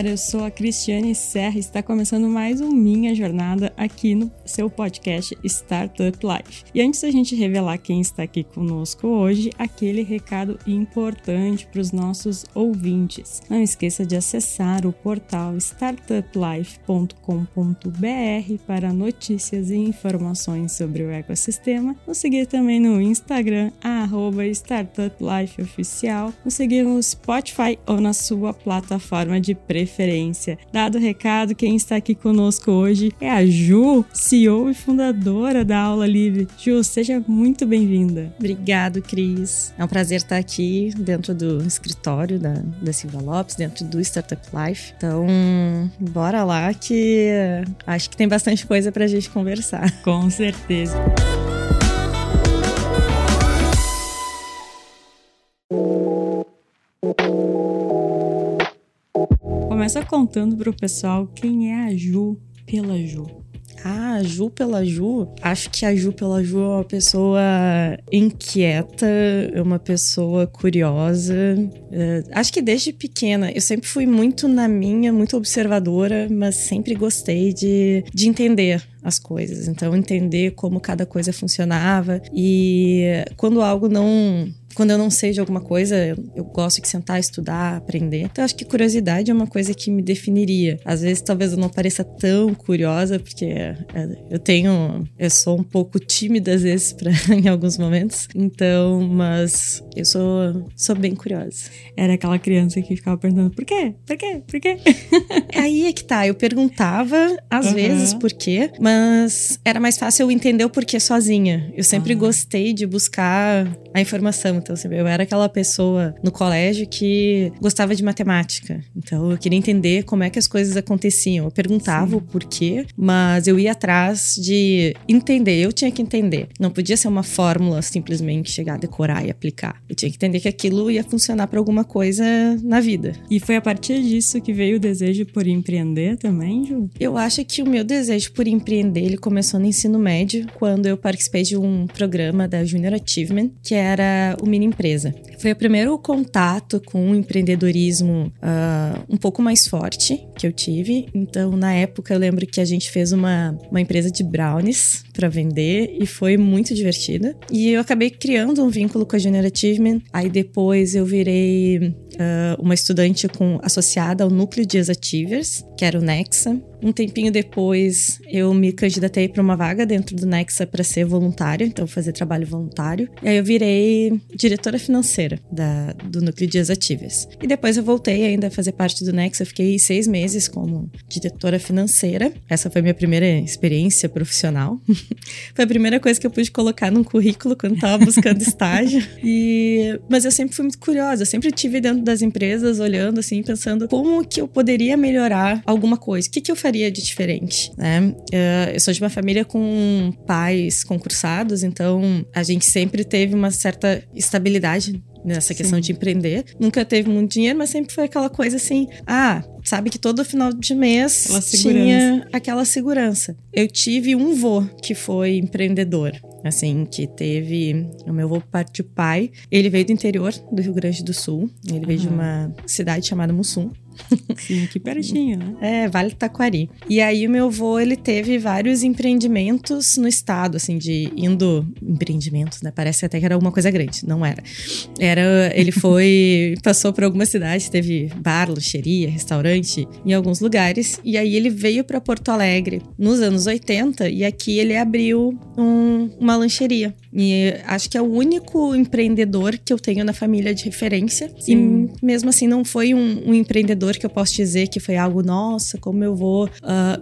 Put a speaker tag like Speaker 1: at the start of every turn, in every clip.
Speaker 1: Galera, eu sou a Cristiane Serra e está começando mais um Minha Jornada aqui no seu podcast Startup Life. E antes da gente revelar quem está aqui conosco hoje, aquele recado importante para os nossos ouvintes. Não esqueça de acessar o portal startuplife.com.br para notícias e informações sobre o ecossistema. Nos seguir também no Instagram, StartupLifeOficial. Nos seguir no Spotify ou na sua plataforma de preferência Dado o recado, quem está aqui conosco hoje é a Ju, CEO e fundadora da Aula Livre. Ju, seja muito bem-vinda.
Speaker 2: Obrigado, Cris. É um prazer estar aqui dentro do escritório da, da Silva Lopes, dentro do Startup Life. Então, bora lá que acho que tem bastante coisa para a gente conversar.
Speaker 1: Com certeza. Começa contando pro pessoal quem é a Ju pela Ju.
Speaker 2: Ah, a Ju pela Ju. Acho que a Ju pela Ju é uma pessoa inquieta, é uma pessoa curiosa. É, acho que desde pequena eu sempre fui muito na minha, muito observadora, mas sempre gostei de, de entender as coisas. Então, entender como cada coisa funcionava e quando algo não quando eu não sei de alguma coisa, eu, gosto de sentar, estudar, aprender. Então, acho que curiosidade é uma coisa que me definiria. Às vezes, talvez eu não pareça tão curiosa, porque é, eu tenho. Eu sou um pouco tímida, às vezes, pra, em alguns momentos. Então, mas eu sou, sou bem curiosa.
Speaker 1: Era aquela criança que ficava perguntando: por quê? Por quê? Por quê?
Speaker 2: Aí é que tá. Eu perguntava, às uhum. vezes, por quê, mas era mais fácil eu entender o porquê sozinha. Eu sempre uhum. gostei de buscar a informação. Então, assim, eu era aquela pessoa no colégio que gostava de matemática. Então, eu queria entender como é que as coisas aconteciam. Eu perguntava Sim. o porquê, mas eu ia atrás de entender. Eu tinha que entender. Não podia ser uma fórmula simplesmente chegar, decorar e aplicar. Eu tinha que entender que aquilo ia funcionar para alguma coisa na vida.
Speaker 1: E foi a partir disso que veio o desejo por empreender também, Ju?
Speaker 2: Eu acho que o meu desejo por empreender ele começou no ensino médio, quando eu participei de um programa da Junior Achievement, que era o mini empresa. Foi o primeiro contato com o empreendedorismo uh, um pouco mais forte que eu tive. Então, na época, eu lembro que a gente fez uma, uma empresa de brownies para vender e foi muito divertida. E eu acabei criando um vínculo com a Junior Achievement. Aí depois eu virei uh, uma estudante com, associada ao núcleo de Achievers, que era o Nexa. Um tempinho depois, eu me candidatei para uma vaga dentro do Nexa para ser voluntária, então fazer trabalho voluntário. E aí eu virei diretora financeira da, do núcleo de exativas. E depois eu voltei ainda a fazer parte do Nexa, fiquei seis meses como diretora financeira. Essa foi minha primeira experiência profissional. foi a primeira coisa que eu pude colocar num currículo quando estava buscando estágio. E, mas eu sempre fui muito curiosa, eu sempre tive dentro das empresas olhando assim, pensando como que eu poderia melhorar alguma coisa, o que, que eu faria de diferente, né? Eh, eu sou de uma família com pais concursados, então a gente sempre teve uma certa estabilidade nessa questão Sim. de empreender. Nunca teve muito dinheiro, mas sempre foi aquela coisa assim: ah, sabe que todo final de mês tinha aquela segurança. Eu tive um vô que foi empreendedor. Assim, que teve. O meu avô parte pai. Ele veio do interior do Rio Grande do Sul. Ele veio de uma cidade chamada Mussum.
Speaker 1: Sim, aqui pertinho, né?
Speaker 2: É, Vale Taquari. E aí o meu avô, ele teve vários empreendimentos no estado, assim, de indo empreendimentos, né? Parece até que era alguma coisa grande, não era. Era, ele foi, passou por algumas cidades, teve bar, lancheria, restaurante em alguns lugares, e aí ele veio para Porto Alegre nos anos 80 e aqui ele abriu um, uma lancheria. E acho que é o único empreendedor que eu tenho na família de referência. Sim. E mesmo assim não foi um, um empreendedor que eu posso dizer que foi algo, nossa, como meu avô uh,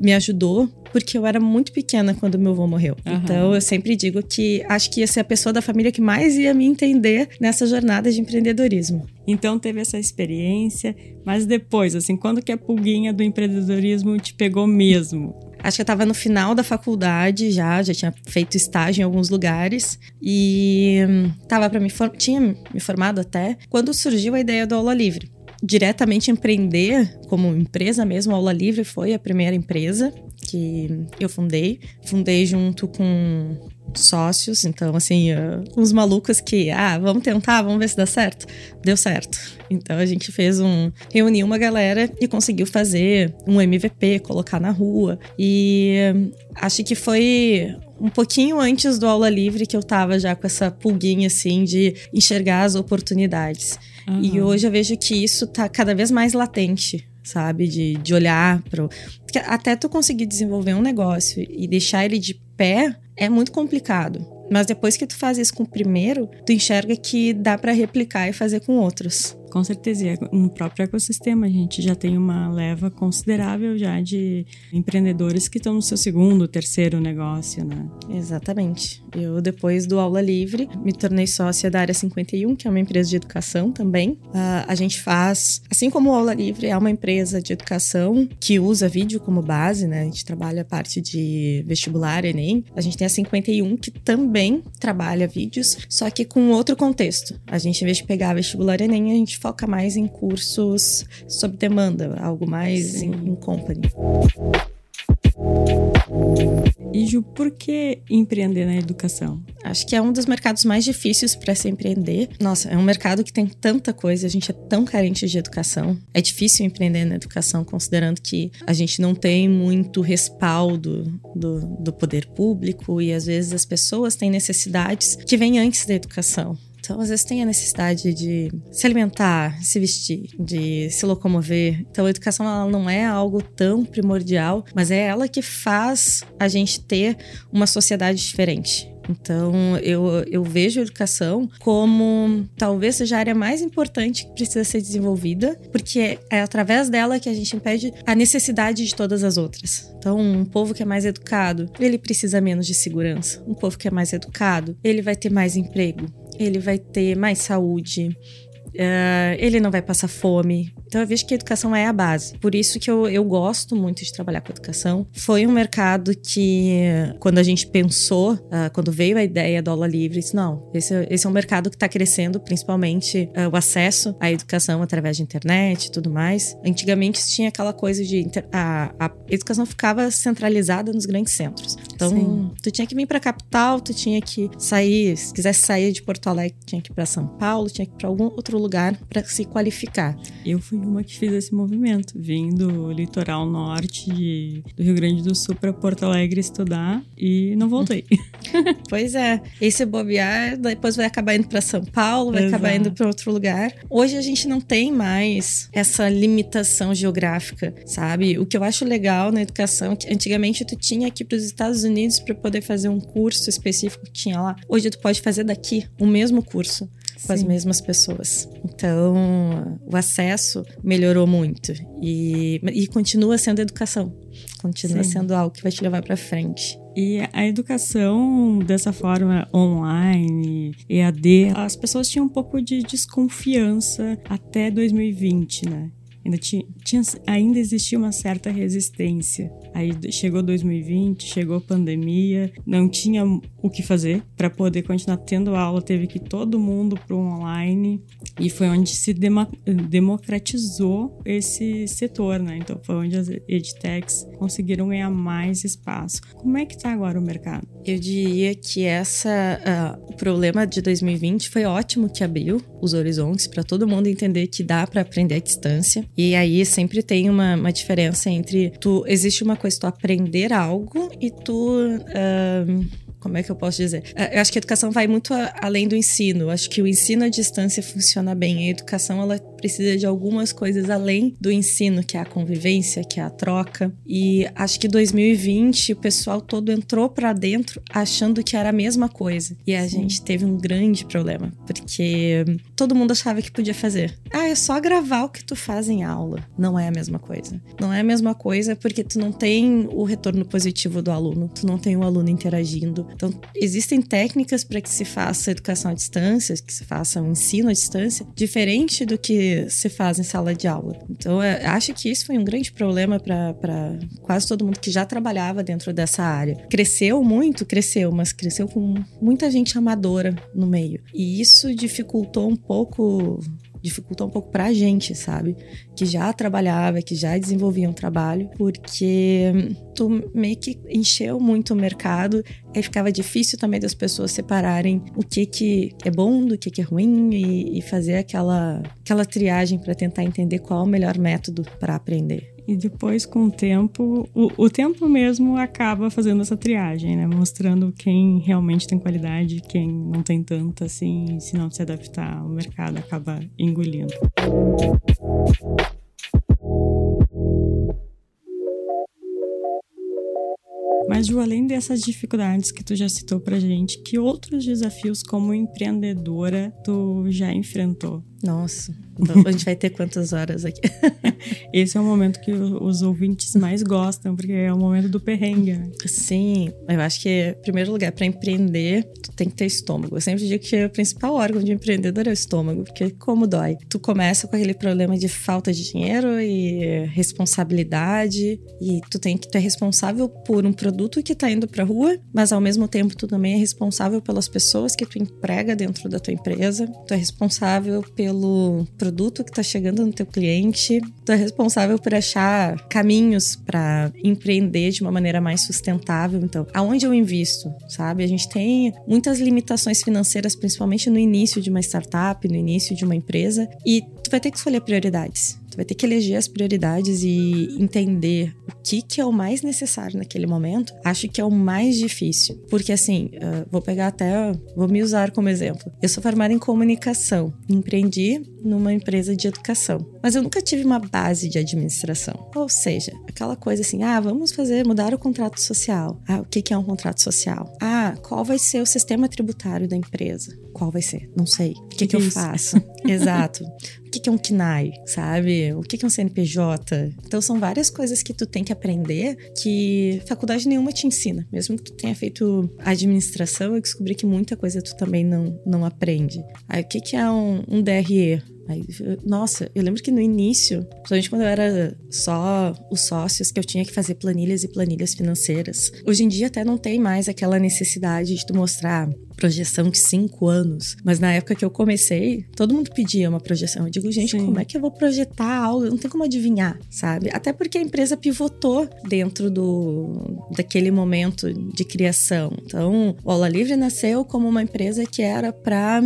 Speaker 2: me ajudou, porque eu era muito pequena quando meu avô morreu. Uhum. Então eu sempre digo que acho que ia ser a pessoa da família que mais ia me entender nessa jornada de empreendedorismo.
Speaker 1: Então teve essa experiência, mas depois, assim, quando que a pulguinha do empreendedorismo te pegou mesmo?
Speaker 2: Acho que eu estava no final da faculdade já, já tinha feito estágio em alguns lugares. E hum, tava para me tinha me formado até quando surgiu a ideia do aula livre. Diretamente empreender como empresa mesmo, Aula Livre foi a primeira empresa que eu fundei. Fundei junto com sócios, então assim, uh, uns malucos que, ah, vamos tentar, vamos ver se dá certo. Deu certo. Então a gente fez um, reuniu uma galera e conseguiu fazer um MVP, colocar na rua. E uh, acho que foi um pouquinho antes do aula livre que eu tava já com essa pulguinha assim de enxergar as oportunidades. Uhum. E hoje eu vejo que isso tá cada vez mais latente sabe? De, de olhar para. Até tu conseguir desenvolver um negócio e deixar ele de pé é muito complicado. Mas depois que tu faz isso com o primeiro, tu enxerga que dá para replicar e fazer com outros.
Speaker 1: Com certeza, e no próprio ecossistema a gente já tem uma leva considerável já de empreendedores que estão no seu segundo, terceiro negócio, né?
Speaker 2: Exatamente. Eu, depois do Aula Livre, me tornei sócia da Área 51, que é uma empresa de educação também. Uh, a gente faz, assim como o Aula Livre é uma empresa de educação que usa vídeo como base, né? A gente trabalha a parte de vestibular, Enem. A gente tem a 51, que também trabalha vídeos, só que com outro contexto. A gente, em vez de pegar vestibular Enem, a gente foca mais em cursos sob demanda, algo mais em, em company.
Speaker 1: E Ju, por que empreender na educação?
Speaker 2: Acho que é um dos mercados mais difíceis para se empreender. Nossa, é um mercado que tem tanta coisa, a gente é tão carente de educação. É difícil empreender na educação, considerando que a gente não tem muito respaldo do, do poder público e às vezes as pessoas têm necessidades que vêm antes da educação. Então, às vezes, tem a necessidade de se alimentar, se vestir, de se locomover. Então, a educação ela não é algo tão primordial, mas é ela que faz a gente ter uma sociedade diferente. Então, eu, eu vejo a educação como talvez seja a área mais importante que precisa ser desenvolvida, porque é, através dela que a gente impede a necessidade de todas as outras. Então, um povo que é mais educado, ele precisa menos de segurança. Um povo que é mais educado, ele vai ter mais emprego, ele vai ter mais saúde, uh, ele não vai passar fome, então eu vejo que a educação é a base. Por isso que eu, eu gosto muito de trabalhar com educação. Foi um mercado que, quando a gente pensou, uh, quando veio a ideia do aula livre, disse, não, esse, esse é um mercado que está crescendo, principalmente uh, o acesso à educação através de internet e tudo mais. Antigamente tinha aquela coisa de a, a educação ficava centralizada nos grandes centros. Então, Sim. tu tinha que vir para a capital, tu tinha que sair, se quisesse sair de Porto Alegre, tinha que ir para São Paulo, tinha que ir para algum outro lugar para se qualificar.
Speaker 1: Eu fui uma que fiz esse movimento, vim do litoral norte de, do Rio Grande do Sul para Porto Alegre estudar e não voltei.
Speaker 2: pois é. E se bobear, depois vai acabar indo para São Paulo, vai Exato. acabar indo para outro lugar. Hoje a gente não tem mais essa limitação geográfica, sabe? O que eu acho legal na educação, que antigamente tu tinha que ir para os Estados Unidos para poder fazer um curso específico que tinha lá. Hoje tu pode fazer daqui o mesmo curso com as mesmas pessoas. Então, o acesso melhorou muito e, e continua sendo educação, continua Sim. sendo algo que vai te levar para frente.
Speaker 1: E a educação dessa forma online, EAD, as pessoas tinham um pouco de desconfiança até 2020, né? Ainda, tinha, tinha, ainda existia uma certa resistência. Aí chegou 2020, chegou a pandemia, não tinha o que fazer para poder continuar tendo aula, teve que todo mundo para o online e foi onde se democratizou esse setor, né? Então foi onde as edtechs conseguiram ganhar mais espaço. Como é que está agora o mercado?
Speaker 2: Eu diria que essa uh, o problema de 2020 foi ótimo que abriu os horizontes para todo mundo entender que dá para aprender à distância e aí sempre tem uma, uma diferença entre tu existe uma coisa tu aprender algo e tu como é que eu posso dizer? É, eu acho que a educação vai muito além do ensino. Eu acho que o ensino à distância funciona bem. A educação ela precisa de algumas coisas além do ensino, que é a convivência, que é a troca. E acho que 2020 o pessoal todo entrou para dentro achando que era a mesma coisa. E a Sim. gente teve um grande problema, porque todo mundo achava que podia fazer. Ah, é só gravar o que tu faz em aula. Não é a mesma coisa. Não é a mesma coisa porque tu não tem o retorno positivo do aluno, tu não tem o aluno interagindo, então, existem técnicas para que se faça educação à distância, que se faça um ensino à distância, diferente do que se, faz em sala de aula. Então, eu acho que isso foi um grande problema para quase todo mundo que já trabalhava dentro dessa área. Cresceu muito, cresceu, mas cresceu com muita gente amadora no meio. E isso dificultou um pouco dificultou um pouco pra gente, sabe? Que já trabalhava, que já desenvolvia um trabalho, porque tu meio que encheu muito o mercado, aí ficava difícil também das pessoas separarem o que que é bom do que que é ruim e, e fazer aquela, aquela triagem para tentar entender qual é o melhor método para aprender.
Speaker 1: E depois, com o tempo, o, o, tempo mesmo acaba fazendo essa triagem, né? Mostrando quem realmente tem qualidade, quem não tem tanta, assim, se não se adaptar, o mercado acaba engolindo. Mas, Ju, além dessas dificuldades que tu já citou pra gente, que outros desafios como empreendedora tu já enfrentou?
Speaker 2: Nossa, então a gente vai ter quantas horas aqui?
Speaker 1: Esse é o momento que os ouvintes mais gostam, porque é o momento do perrengue. Né?
Speaker 2: Sim, eu acho que, em primeiro lugar, para empreender, tu tem que ter estômago. Eu sempre digo que o principal órgão de empreendedor é o estômago, porque como dói? Tu começa com aquele problema de falta de dinheiro e responsabilidade, e tu tem que ter responsável por um produto que tá indo pra rua, mas ao mesmo tempo tu também é responsável pelas pessoas que tu emprega dentro da tua empresa, tu é responsável pelo pelo produto que está chegando no teu cliente, tu é responsável por achar caminhos para empreender de uma maneira mais sustentável. Então, aonde eu invisto, sabe? A gente tem muitas limitações financeiras, principalmente no início de uma startup, no início de uma empresa, e tu vai ter que escolher prioridades vai ter que eleger as prioridades e entender o que, que é o mais necessário naquele momento. Acho que é o mais difícil. Porque, assim, uh, vou pegar até. Vou me usar como exemplo. Eu sou formada em comunicação, empreendi numa empresa de educação, mas eu nunca tive uma base de administração. Ou seja, aquela coisa assim: ah, vamos fazer, mudar o contrato social. Ah, o que, que é um contrato social? Ah, qual vai ser o sistema tributário da empresa? Qual vai ser? Não sei. O que, que, que eu faço? Exato. O que, que é um KNAI, sabe? O que, que é um CNPJ? Então, são várias coisas que tu tem que aprender que faculdade nenhuma te ensina. Mesmo que tu tenha feito administração, eu descobri que muita coisa tu também não, não aprende. Aí, o que, que é um, um DRE? Aí, nossa, eu lembro que no início, principalmente quando eu era só os sócios, que eu tinha que fazer planilhas e planilhas financeiras. Hoje em dia até não tem mais aquela necessidade de tu mostrar projeção de cinco anos. Mas na época que eu comecei, todo mundo pedia uma projeção. Eu digo, gente, Sim. como é que eu vou projetar algo? Não tem como adivinhar, sabe? Até porque a empresa pivotou dentro do daquele momento de criação. Então, o Aula Livre nasceu como uma empresa que era para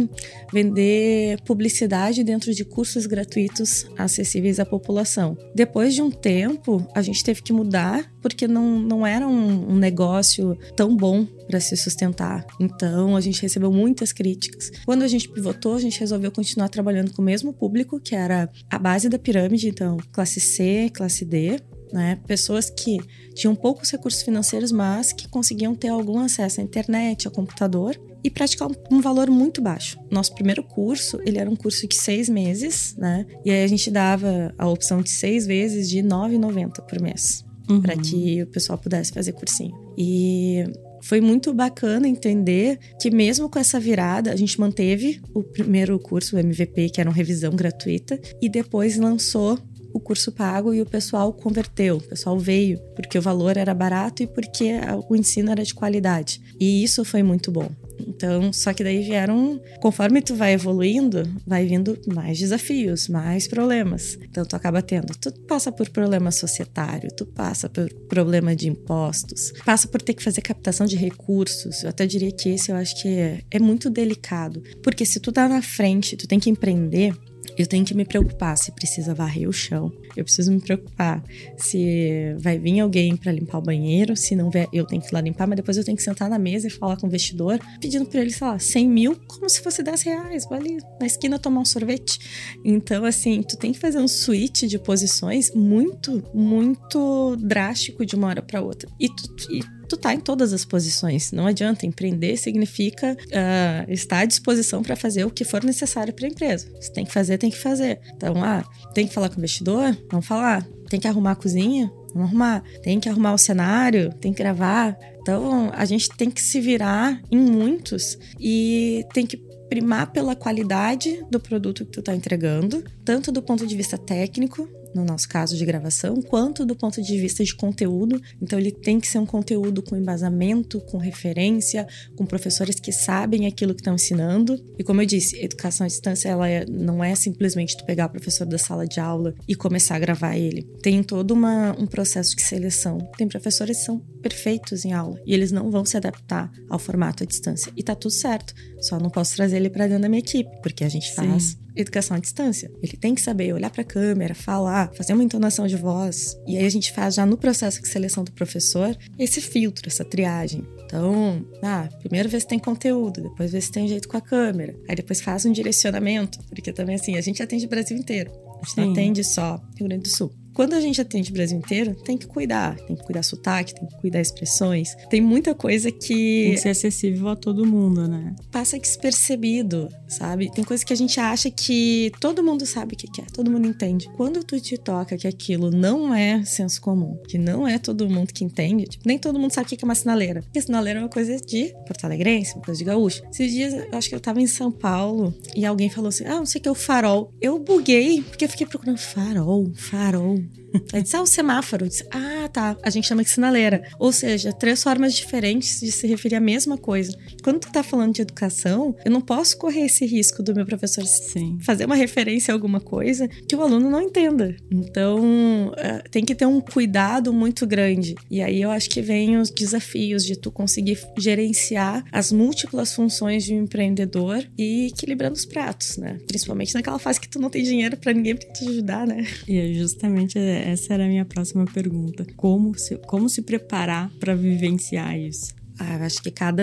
Speaker 2: vender publicidade dentro de cursos gratuitos acessíveis à população. Depois de um tempo, a gente teve que mudar porque não, não era um, um negócio tão bom para se sustentar. Então, a gente recebeu muitas críticas. Quando a gente pivotou, a gente resolveu continuar trabalhando com o mesmo público, que era a base da pirâmide, então, classe C, classe D, né? Pessoas que tinham poucos recursos financeiros, mas que conseguiam ter algum acesso à internet, ao computador e praticar um valor muito baixo. Nosso primeiro curso, ele era um curso de seis meses, né? E aí a gente dava a opção de seis vezes de R$ 9,90 por mês. Uhum. Para que o pessoal pudesse fazer cursinho. E foi muito bacana entender que mesmo com essa virada, a gente manteve o primeiro curso, o MVP, que era uma revisão gratuita, e depois lançou o curso pago e o pessoal converteu, o pessoal veio, porque o valor era barato e porque o ensino era de qualidade. E isso foi muito bom. Então, só que daí vieram, conforme tu vai evoluindo, vai vindo mais desafios, mais problemas. Então, tu acaba tendo, tu passa por problema societário, tu passa por problema de impostos, passa por ter que fazer captação de recursos. Eu até diria que esse eu acho que é, é muito delicado, porque se tu tá na frente, tu tem que empreender, eu tenho que me preocupar se precisa varrer o chão. Eu preciso me preocupar se vai vir alguém para limpar o banheiro. Se não vier, eu tenho que ir lá limpar, mas depois eu tenho que sentar na mesa e falar com o investidor, pedindo para ele, sei lá, 100 mil, como se fosse 10 reais. Vou ali na esquina tomar um sorvete. Então, assim, tu tem que fazer um switch de posições muito, muito drástico de uma hora para outra. E tu, e tu tá em todas as posições. Não adianta. Empreender significa uh, estar à disposição para fazer o que for necessário para a empresa. Se tem que fazer, tem que fazer. Então, ah, tem que falar com o investidor? Vamos falar. Tem que arrumar a cozinha? Vamos arrumar. Tem que arrumar o cenário? Tem que gravar. Então, a gente tem que se virar em muitos e tem que primar pela qualidade do produto que tu tá entregando, tanto do ponto de vista técnico, no nosso caso de gravação, quanto do ponto de vista de conteúdo. Então, ele tem que ser um conteúdo com embasamento, com referência, com professores que sabem aquilo que estão ensinando. E como eu disse, educação à distância ela é, não é simplesmente tu pegar o professor da sala de aula e começar a gravar ele. Tem todo uma, um processo de seleção. Tem professores que são perfeitos em aula e eles não vão se adaptar ao formato à distância. E tá tudo certo. Só não posso trazer ele para dentro da minha equipe, porque a gente faz Sim educação à distância. Ele tem que saber olhar para a câmera, falar, fazer uma entonação de voz. E aí a gente faz já no processo de seleção do professor esse filtro, essa triagem. Então, ah, primeiro vê se tem conteúdo, depois vê se tem jeito com a câmera. Aí depois faz um direcionamento, porque também assim, a gente atende o Brasil inteiro. A gente Sim. não atende só Rio Grande do Sul. Quando a gente atende o Brasil inteiro, tem que cuidar. Tem que cuidar sotaque, tem que cuidar expressões. Tem muita coisa que.
Speaker 1: Tem que ser acessível a todo mundo, né?
Speaker 2: Passa despercebido, sabe? Tem coisa que a gente acha que todo mundo sabe o que é, todo mundo entende. Quando tu te toca que aquilo não é senso comum, que não é todo mundo que entende, tipo, nem todo mundo sabe o que é uma sinaleira. Porque sinaleira é uma coisa de Porto Alegrense, uma coisa de gaúcho. Esses dias, eu acho que eu tava em São Paulo e alguém falou assim: ah, não sei o que é o farol. Eu buguei, porque eu fiquei procurando farol, farol. Mm. Aí disse, ah, o semáforo. disse, ah, tá. A gente chama de sinaleira. Ou seja, três formas diferentes de se referir à mesma coisa. Quando tu tá falando de educação, eu não posso correr esse risco do meu professor Sim. fazer uma referência a alguma coisa que o aluno não entenda. Então, é, tem que ter um cuidado muito grande. E aí eu acho que vem os desafios de tu conseguir gerenciar as múltiplas funções de um empreendedor e equilibrando os pratos, né? Principalmente naquela fase que tu não tem dinheiro para ninguém pra te ajudar, né?
Speaker 1: E é justamente essa era a minha próxima pergunta. Como se, como se preparar para vivenciar isso?
Speaker 2: Ah, eu acho que cada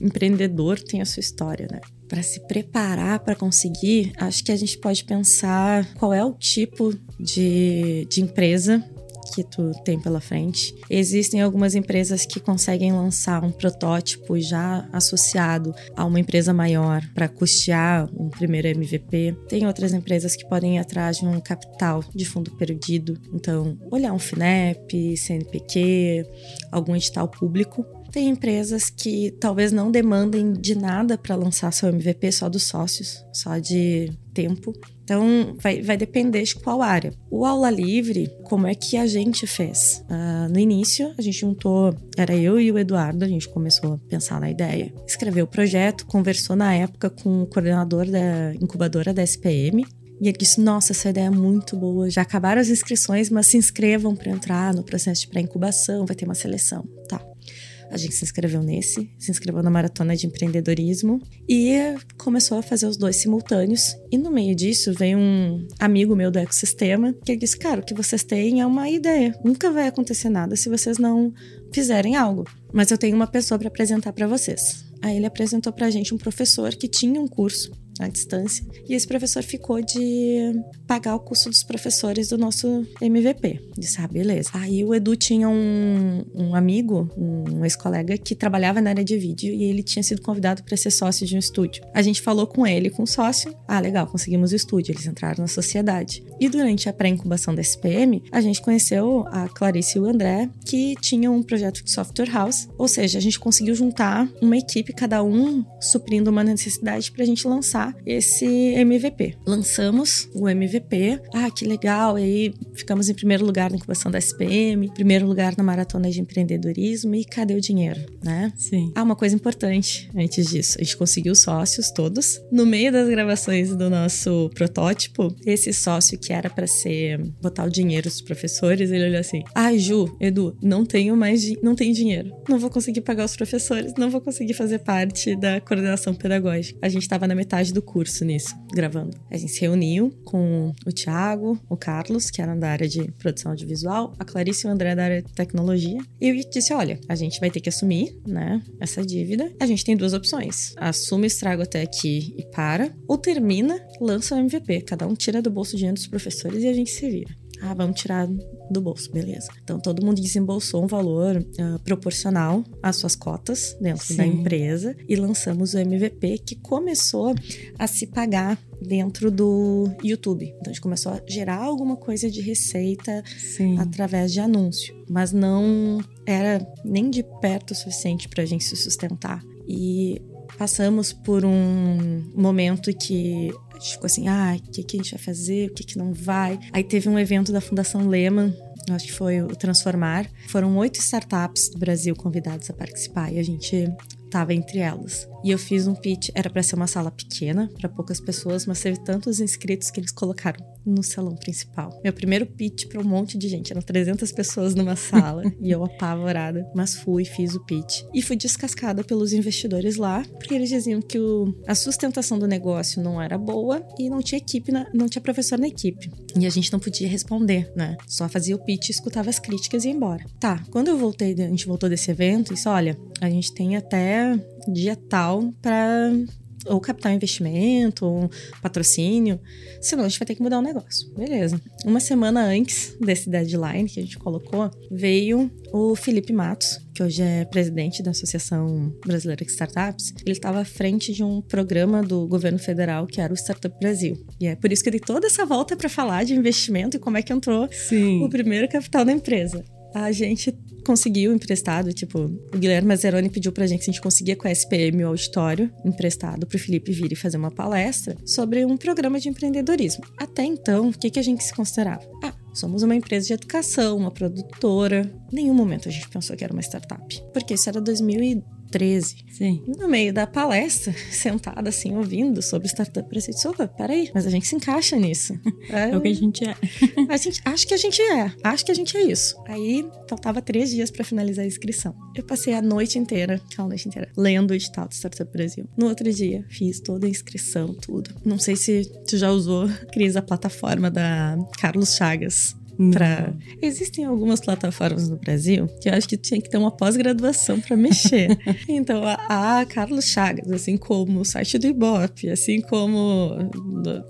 Speaker 2: empreendedor tem a sua história, né? Para se preparar para conseguir, acho que a gente pode pensar qual é o tipo de, de empresa que tu tem pela frente. Existem algumas empresas que conseguem lançar um protótipo já associado a uma empresa maior para custear um primeiro MVP. Tem outras empresas que podem ir atrás de um capital de fundo perdido. Então, olhar um FINEP, CNPq, algum edital público tem empresas que talvez não demandem de nada para lançar seu MVP, só dos sócios, só de tempo. Então, vai, vai depender de qual área. O aula livre, como é que a gente fez? Uh, no início, a gente juntou, era eu e o Eduardo, a gente começou a pensar na ideia, escreveu o projeto, conversou na época com o coordenador da incubadora da SPM, e ele disse: Nossa, essa ideia é muito boa. Já acabaram as inscrições, mas se inscrevam para entrar no processo de pré-incubação, vai ter uma seleção. Tá. A gente se inscreveu nesse, se inscreveu na maratona de empreendedorismo e começou a fazer os dois simultâneos. E no meio disso veio um amigo meu do ecossistema que disse: Cara, o que vocês têm é uma ideia. Nunca vai acontecer nada se vocês não fizerem algo. Mas eu tenho uma pessoa para apresentar para vocês. Aí ele apresentou pra gente um professor que tinha um curso à distância. E esse professor ficou de pagar o custo dos professores do nosso MVP. Disse, ah, beleza. Aí o Edu tinha um, um amigo, um ex-colega, que trabalhava na área de vídeo e ele tinha sido convidado para ser sócio de um estúdio. A gente falou com ele, com o sócio. Ah, legal, conseguimos o estúdio. Eles entraram na sociedade. E durante a pré-incubação da SPM, a gente conheceu a Clarice e o André, que tinham um projeto de software house. Ou seja, a gente conseguiu juntar uma equipe, cada um suprindo uma necessidade para a gente lançar esse MVP. Lançamos o MVP. Ah, que legal! E aí ficamos em primeiro lugar na incubação da SPM, primeiro lugar na maratona de empreendedorismo. E cadê o dinheiro, né?
Speaker 1: Sim.
Speaker 2: Ah, uma coisa importante antes disso: a gente conseguiu sócios todos. No meio das gravações do nosso protótipo, esse sócio que era para ser botar o dinheiro dos professores, ele olhou assim: Ah, Ju, Edu, não tenho mais, não tenho dinheiro. Não vou conseguir pagar os professores, não vou conseguir fazer parte da coordenação pedagógica. A gente estava na metade do do curso nisso, gravando. A gente se reuniu com o Thiago, o Carlos, que eram da área de produção audiovisual, a Clarice e o André da área de tecnologia. E eu disse: olha, a gente vai ter que assumir, né, essa dívida. A gente tem duas opções: assume o estrago até aqui e para, ou termina, lança o MVP. Cada um tira do bolso dinheiro dos professores e a gente se vira. Ah, vamos tirar do bolso, beleza. Então todo mundo desembolsou um valor uh, proporcional às suas cotas dentro Sim. da empresa e lançamos o MVP que começou a se pagar dentro do YouTube. Então a gente começou a gerar alguma coisa de receita Sim. através de anúncio, mas não era nem de perto o suficiente para a gente se sustentar. E passamos por um momento que a gente ficou assim, ah, o que, que a gente vai fazer, o que, que não vai. Aí teve um evento da Fundação Lehman, acho que foi o Transformar. Foram oito startups do Brasil convidadas a participar e a gente estava entre elas. E eu fiz um pitch, era para ser uma sala pequena, para poucas pessoas, mas teve tantos inscritos que eles colocaram no salão principal. Meu primeiro pitch para um monte de gente, eram 300 pessoas numa sala e eu apavorada, mas fui, fiz o pitch e fui descascada pelos investidores lá, porque eles diziam que o, a sustentação do negócio não era boa e não tinha equipe, na, não tinha professor na equipe. E a gente não podia responder, né? Só fazia o pitch, escutava as críticas e ia embora. Tá, quando eu voltei, a gente voltou desse evento, disse, olha, a gente tem até dia tal para ou captar um investimento, ou patrocínio, senão a gente vai ter que mudar o negócio. Beleza. Uma semana antes desse deadline que a gente colocou, veio o Felipe Matos, que hoje é presidente da Associação Brasileira de Startups. Ele estava à frente de um programa do governo federal que era o Startup Brasil. E é por isso que ele toda essa volta para falar de investimento e como é que entrou
Speaker 1: Sim.
Speaker 2: o primeiro capital da empresa a gente conseguiu emprestado, tipo, o Guilherme Mazzeroni pediu pra gente se a gente conseguia com a SPM o auditório emprestado pro Felipe vir e fazer uma palestra sobre um programa de empreendedorismo. Até então, o que, que a gente se considerava? Ah, somos uma empresa de educação, uma produtora. Em nenhum momento a gente pensou que era uma startup. Porque isso era 2000 13.
Speaker 1: Sim.
Speaker 2: No meio da palestra, sentada assim, ouvindo sobre startup, eu disse, opa, peraí, mas a gente se encaixa nisso.
Speaker 1: É, é o que a gente é.
Speaker 2: a gente, acho que a gente é, acho que a gente é isso. Aí, faltava três dias para finalizar a inscrição. Eu passei a noite inteira, aquela noite inteira, lendo o edital do Startup Brasil. No outro dia, fiz toda a inscrição, tudo. Não sei se tu já usou, Cris, a plataforma da Carlos Chagas. Pra... Existem algumas plataformas no Brasil que eu acho que tinha que ter uma pós-graduação para mexer. então, a, a, Carlos Chagas, assim como o site do Ibope, assim como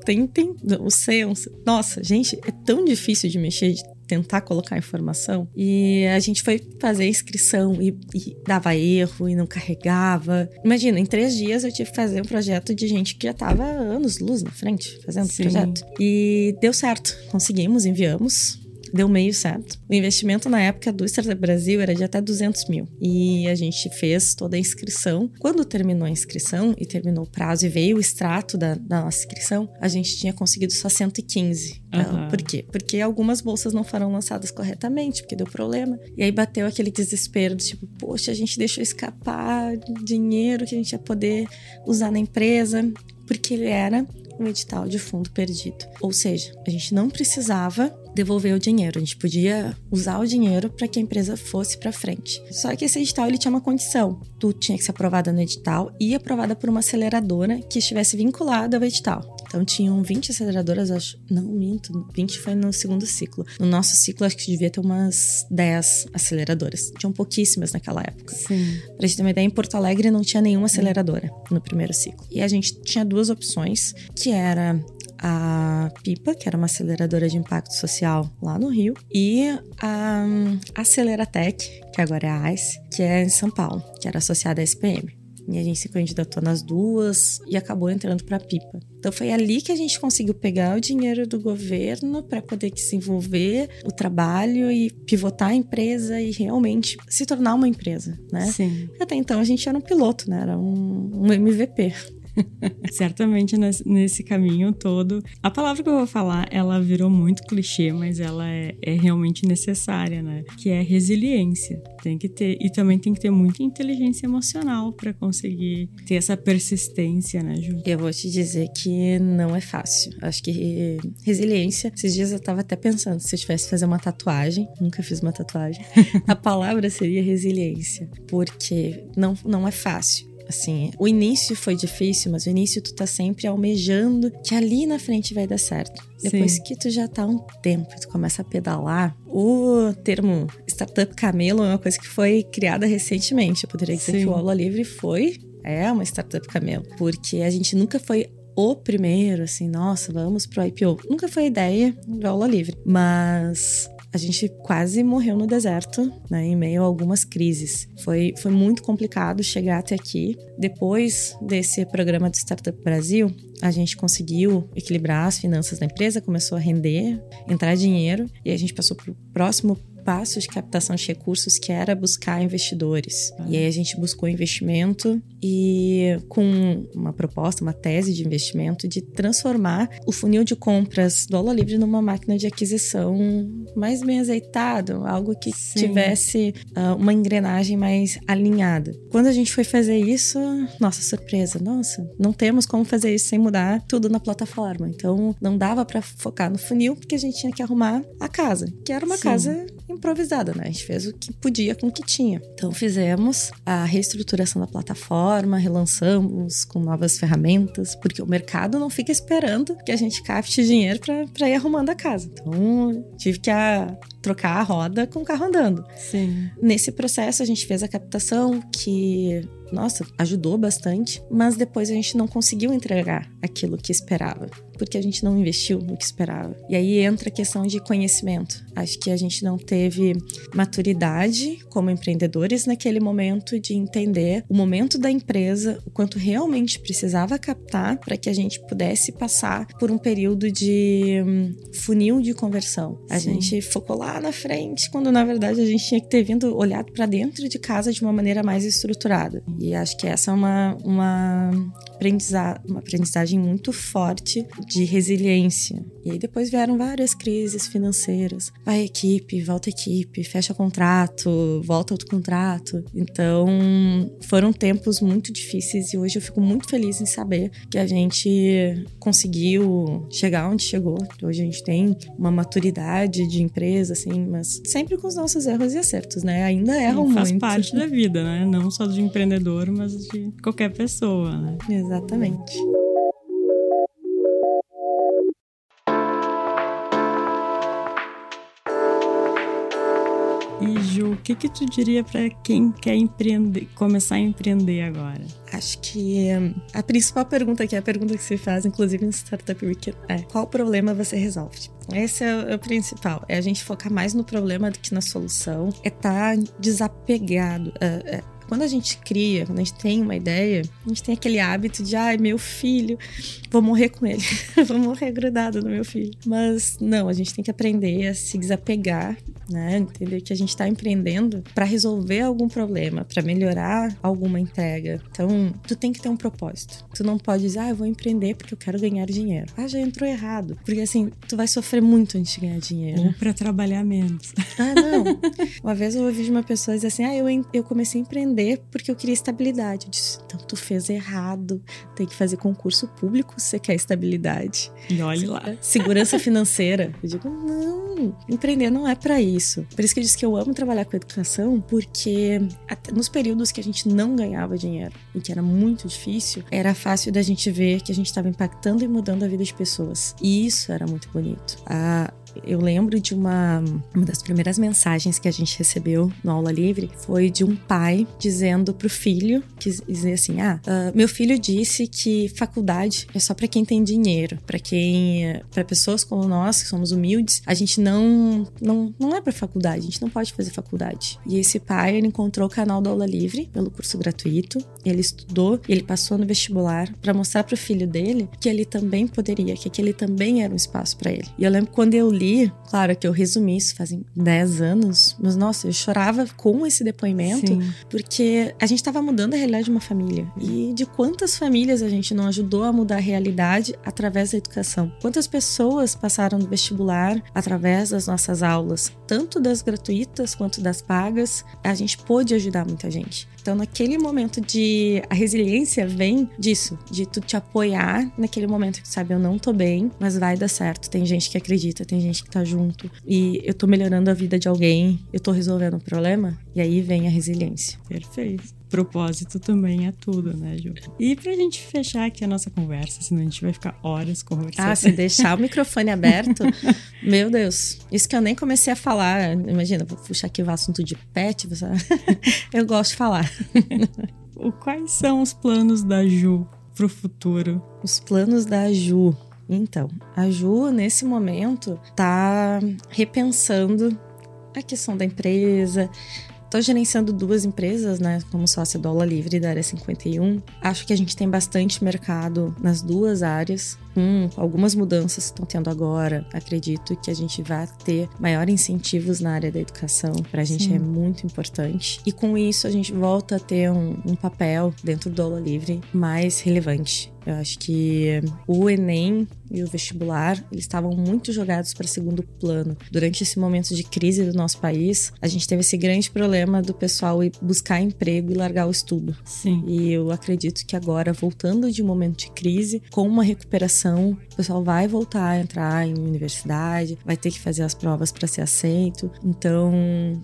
Speaker 2: tem, tem o Senso. Nossa, gente, é tão difícil de mexer, de tentar colocar informação. E a gente foi fazer a inscrição e, e, dava erro e não carregava. Imagina, em três dias eu tive que fazer um projeto de gente que já estava anos luz na frente fazendo o projeto. E deu certo. Conseguimos, enviamos deu meio certo. O investimento na época do Startup Brasil era de até 200 mil. E a gente fez toda a inscrição. Quando terminou a inscrição e terminou o prazo e veio o extrato da, da nossa inscrição, a gente tinha conseguido só 115. Uhum. Por quê? Porque algumas bolsas não foram lançadas corretamente, porque deu problema. E aí bateu aquele desespero do tipo, poxa, a gente deixou escapar dinheiro que a gente ia poder usar na empresa, porque ele era um edital de fundo perdido. Ou seja, a gente não precisava devolver o dinheiro, a gente podia usar o dinheiro para que a empresa fosse para frente. Só que esse edital ele tinha uma condição: tu tinha que ser aprovada no edital e aprovada por uma aceleradora que estivesse vinculada ao edital. Então tinham 20 aceleradoras, acho. Não, minto. 20 foi no segundo ciclo. No nosso ciclo, acho que devia ter umas 10 aceleradoras. Tinham pouquíssimas naquela época.
Speaker 1: Sim.
Speaker 2: Pra gente ter uma ideia, em Porto Alegre não tinha nenhuma aceleradora no primeiro ciclo. E a gente tinha duas opções, que era a Pipa, que era uma aceleradora de impacto social lá no Rio, e a Aceleratec, que agora é a ICE, que é em São Paulo, que era associada à SPM. E a gente se candidatou nas duas e acabou entrando para a Pipa. Então foi ali que a gente conseguiu pegar o dinheiro do governo para poder desenvolver o trabalho e pivotar a empresa e realmente se tornar uma empresa, né?
Speaker 1: Sim.
Speaker 2: Até então a gente era um piloto, né? Era um, um MVP.
Speaker 1: Certamente nesse caminho todo. A palavra que eu vou falar, ela virou muito clichê, mas ela é, é realmente necessária, né? Que é resiliência. Tem que ter e também tem que ter muita inteligência emocional para conseguir ter essa persistência, né, Ju?
Speaker 2: Eu vou te dizer que não é fácil. Acho que resiliência. Esses dias eu tava até pensando se eu tivesse que fazer uma tatuagem, nunca fiz uma tatuagem. a palavra seria resiliência, porque não não é fácil. Assim, o início foi difícil, mas o início tu tá sempre almejando que ali na frente vai dar certo. Depois Sim. que tu já tá um tempo, tu começa a pedalar. O termo startup camelo é uma coisa que foi criada recentemente. Eu poderia dizer Sim. que o Aula Livre foi é uma startup camelo, porque a gente nunca foi o primeiro, assim, nossa, vamos pro IPO. Nunca foi a ideia do aula livre, mas a gente quase morreu no deserto, né, em meio a algumas crises. Foi, foi muito complicado chegar até aqui. Depois desse programa do Startup Brasil, a gente conseguiu equilibrar as finanças da empresa, começou a render, entrar dinheiro e a gente passou para o próximo passo de captação de recursos que era buscar investidores. E aí a gente buscou investimento e com uma proposta, uma tese de investimento de transformar o funil de compras do Aula Livre numa máquina de aquisição mais bem azeitado, algo que Sim. tivesse uh, uma engrenagem mais alinhada. Quando a gente foi fazer isso, nossa surpresa, nossa, não temos como fazer isso sem mudar tudo na plataforma. Então não dava para focar no funil porque a gente tinha que arrumar a casa, que era uma Sim. casa improvisada, né? A gente fez o que podia com o que tinha. Então fizemos a reestruturação da plataforma, relançamos com novas ferramentas, porque o mercado não fica esperando que a gente capte dinheiro para ir arrumando a casa. Então tive que a, trocar a roda com o carro andando.
Speaker 1: Sim.
Speaker 2: Nesse processo a gente fez a captação que nossa, ajudou bastante, mas depois a gente não conseguiu entregar aquilo que esperava, porque a gente não investiu no que esperava. E aí entra a questão de conhecimento. Acho que a gente não teve maturidade como empreendedores naquele momento de entender o momento da empresa, o quanto realmente precisava captar para que a gente pudesse passar por um período de hum, funil de conversão. A Sim. gente focou lá na frente, quando na verdade a gente tinha que ter vindo olhado para dentro de casa de uma maneira mais estruturada. E acho que essa é uma, uma, aprendizagem, uma aprendizagem muito forte de resiliência. E aí depois vieram várias crises financeiras. Vai equipe, volta equipe, fecha contrato, volta outro contrato. Então foram tempos muito difíceis e hoje eu fico muito feliz em saber que a gente conseguiu chegar onde chegou. Hoje a gente tem uma maturidade de empresa, assim, mas sempre com os nossos erros e acertos, né? Ainda erram Sim,
Speaker 1: faz
Speaker 2: muito.
Speaker 1: Faz parte da vida, né? Não só de empreendedor, mas de qualquer pessoa, né?
Speaker 2: Exatamente.
Speaker 1: E Ju, o que que tu diria para quem quer empreender, começar a empreender agora?
Speaker 2: Acho que hum, a principal pergunta, que é a pergunta que se faz, inclusive no Startup Weekend, é qual problema você resolve? Esse é o, é o principal. É a gente focar mais no problema do que na solução. É estar tá desapegado. É, é, quando a gente cria, quando a gente tem uma ideia, a gente tem aquele hábito de, ai, meu filho, vou morrer com ele, vou morrer grudado no meu filho. Mas não, a gente tem que aprender a se desapegar né? Entender que a gente está empreendendo para resolver algum problema, para melhorar alguma entrega. Então, tu tem que ter um propósito. Tu não pode dizer, ah, eu vou empreender porque eu quero ganhar dinheiro. Ah, já entrou errado. Porque assim, tu vai sofrer muito antes de ganhar dinheiro.
Speaker 1: Ou para trabalhar menos.
Speaker 2: Ah, não. uma vez eu ouvi de uma pessoa dizer assim, ah, eu, eu comecei a empreender porque eu queria estabilidade. Eu disse, então tu fez errado. Tem que fazer concurso público se você quer estabilidade.
Speaker 1: E olhe lá.
Speaker 2: Segurança financeira. Eu digo, não, empreender não é para isso. Por isso que eu disse que eu amo trabalhar com educação, porque nos períodos que a gente não ganhava dinheiro e que era muito difícil, era fácil da gente ver que a gente estava impactando e mudando a vida de pessoas. E isso era muito bonito. A, eu lembro de uma, uma das primeiras mensagens que a gente recebeu no Aula Livre foi de um pai dizendo pro filho, que dizia assim: Ah, uh, meu filho disse que faculdade é só para quem tem dinheiro, para quem. para pessoas como nós, que somos humildes, a gente não, não, não é para faculdade, a gente não pode fazer faculdade. E esse pai, ele encontrou o canal do Aula Livre pelo curso gratuito, ele estudou, ele passou no vestibular para mostrar pro filho dele que ele também poderia, que aquele também era um espaço para ele. E eu lembro quando eu li claro que eu resumi isso fazem 10 anos, mas nossa, eu chorava com esse depoimento, Sim. porque a gente estava mudando a realidade de uma família. E de quantas famílias a gente não ajudou a mudar a realidade através da educação? Quantas pessoas passaram no vestibular através das nossas aulas, tanto das gratuitas quanto das pagas? A gente pôde ajudar muita gente. Então, naquele momento de. A resiliência vem disso, de tu te apoiar naquele momento que sabe, eu não tô bem, mas vai dar certo. Tem gente que acredita, tem gente que tá junto. E eu tô melhorando a vida de alguém, eu tô resolvendo um problema. E aí vem a resiliência.
Speaker 1: Perfeito propósito também é tudo, né, Ju? E pra gente fechar aqui a nossa conversa, senão a gente vai ficar horas conversando.
Speaker 2: Ah, se deixar o microfone aberto, meu Deus. Isso que eu nem comecei a falar. Imagina, vou puxar aqui o assunto de pet. Você... eu gosto de falar.
Speaker 1: Quais são os planos da Ju pro futuro?
Speaker 2: Os planos da Ju. Então, a Ju, nesse momento, tá repensando a questão da empresa, tô gerenciando duas empresas, né, como sócia do Aula Livre da área 51. Acho que a gente tem bastante mercado nas duas áreas. Com algumas mudanças que estão tendo agora, acredito que a gente vai ter maior incentivos na área da educação. Para a gente Sim. é muito importante. E com isso, a gente volta a ter um, um papel dentro do Aula Livre mais relevante. Eu acho que o Enem e o vestibular, eles estavam muito jogados para segundo plano. Durante esse momento de crise do nosso país, a gente teve esse grande problema do pessoal ir buscar emprego e largar o estudo.
Speaker 1: Sim.
Speaker 2: E eu acredito que agora, voltando de um momento de crise, com uma recuperação, o pessoal vai voltar a entrar em universidade, vai ter que fazer as provas para ser aceito. Então,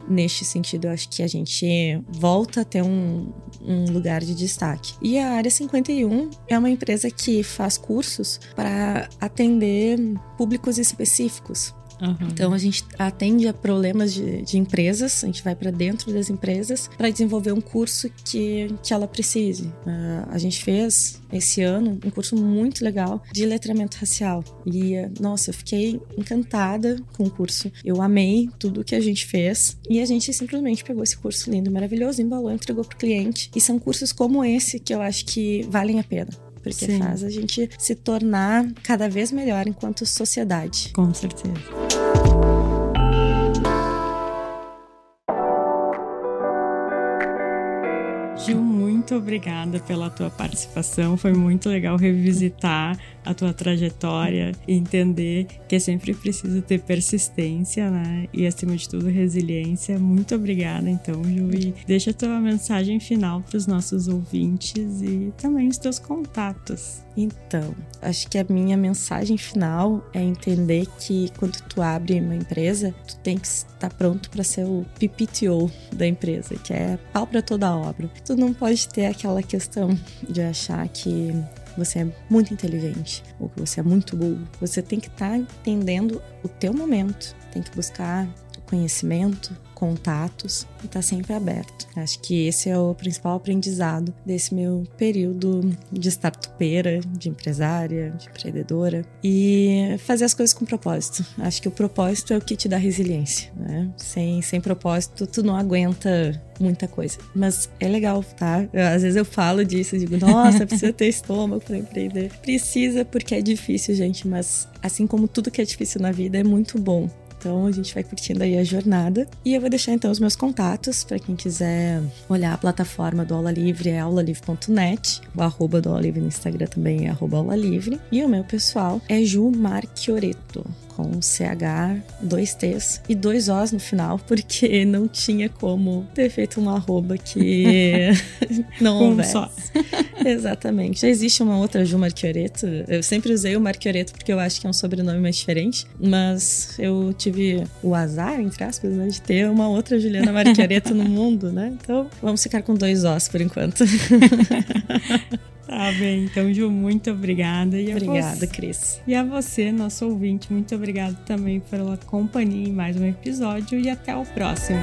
Speaker 2: neste sentido, eu acho que a gente volta a ter um, um lugar de destaque. E a área 51 é uma empresa que faz cursos para atender públicos específicos. Uhum. Então a gente atende a problemas de, de empresas, a gente vai para dentro das empresas para desenvolver um curso que, que ela precise. Uh, a gente fez esse ano um curso muito legal de letramento racial e nossa, eu fiquei encantada com o curso. Eu amei tudo que a gente fez e a gente simplesmente pegou esse curso lindo, maravilhoso, embalou, entregou para o cliente. E são cursos como esse que eu acho que valem a pena porque Sim. faz a gente se tornar cada vez melhor enquanto sociedade.
Speaker 1: Com certeza. Gil, muito obrigada pela tua participação. Foi muito legal revisitar a tua trajetória e entender que é sempre preciso ter persistência, né? E acima de tudo, resiliência. Muito obrigada, então, Ju. E deixa a tua mensagem final para os nossos ouvintes e também os teus contatos.
Speaker 2: Então, acho que a minha mensagem final é entender que quando tu abre uma empresa, tu tem que estar pronto para ser o PPTO da empresa, que é pau para toda a obra. Tu não pode ter aquela questão de achar que você é muito inteligente ou que você é muito burro. Você tem que estar tá entendendo o teu momento, tem que buscar conhecimento, contatos e tá sempre aberto. Acho que esse é o principal aprendizado desse meu período de startupeira, de empresária, de empreendedora e fazer as coisas com propósito. Acho que o propósito é o que te dá resiliência, né? Sem, sem propósito, tu não aguenta muita coisa. Mas é legal, tá? Eu, às vezes eu falo disso, digo, nossa, precisa ter estômago para empreender. Precisa porque é difícil, gente, mas assim como tudo que é difícil na vida é muito bom. Então a gente vai curtindo aí a jornada. E eu vou deixar então os meus contatos para quem quiser olhar a plataforma do Aula Livre, é aulalivre.net. O arroba do Aula Livre no Instagram também é arroba Aula Livre. E o meu pessoal é Ju Marchioreto com CH, dois T's e dois O's no final, porque não tinha como ter feito um arroba que não
Speaker 1: um
Speaker 2: houvesse.
Speaker 1: Só.
Speaker 2: Exatamente. Já existe uma outra Ju Marchioreto. Eu sempre usei o Marchioreto porque eu acho que é um sobrenome mais diferente, mas eu tive o azar, entre aspas, né, de ter uma outra Juliana Marchioreto no mundo, né? Então, vamos ficar com dois O's por enquanto.
Speaker 1: Tá bem, então, Ju, muito obrigada.
Speaker 2: E obrigada, você... Cris.
Speaker 1: E a você, nosso ouvinte, muito obrigado também pela companhia em mais um episódio e até o próximo.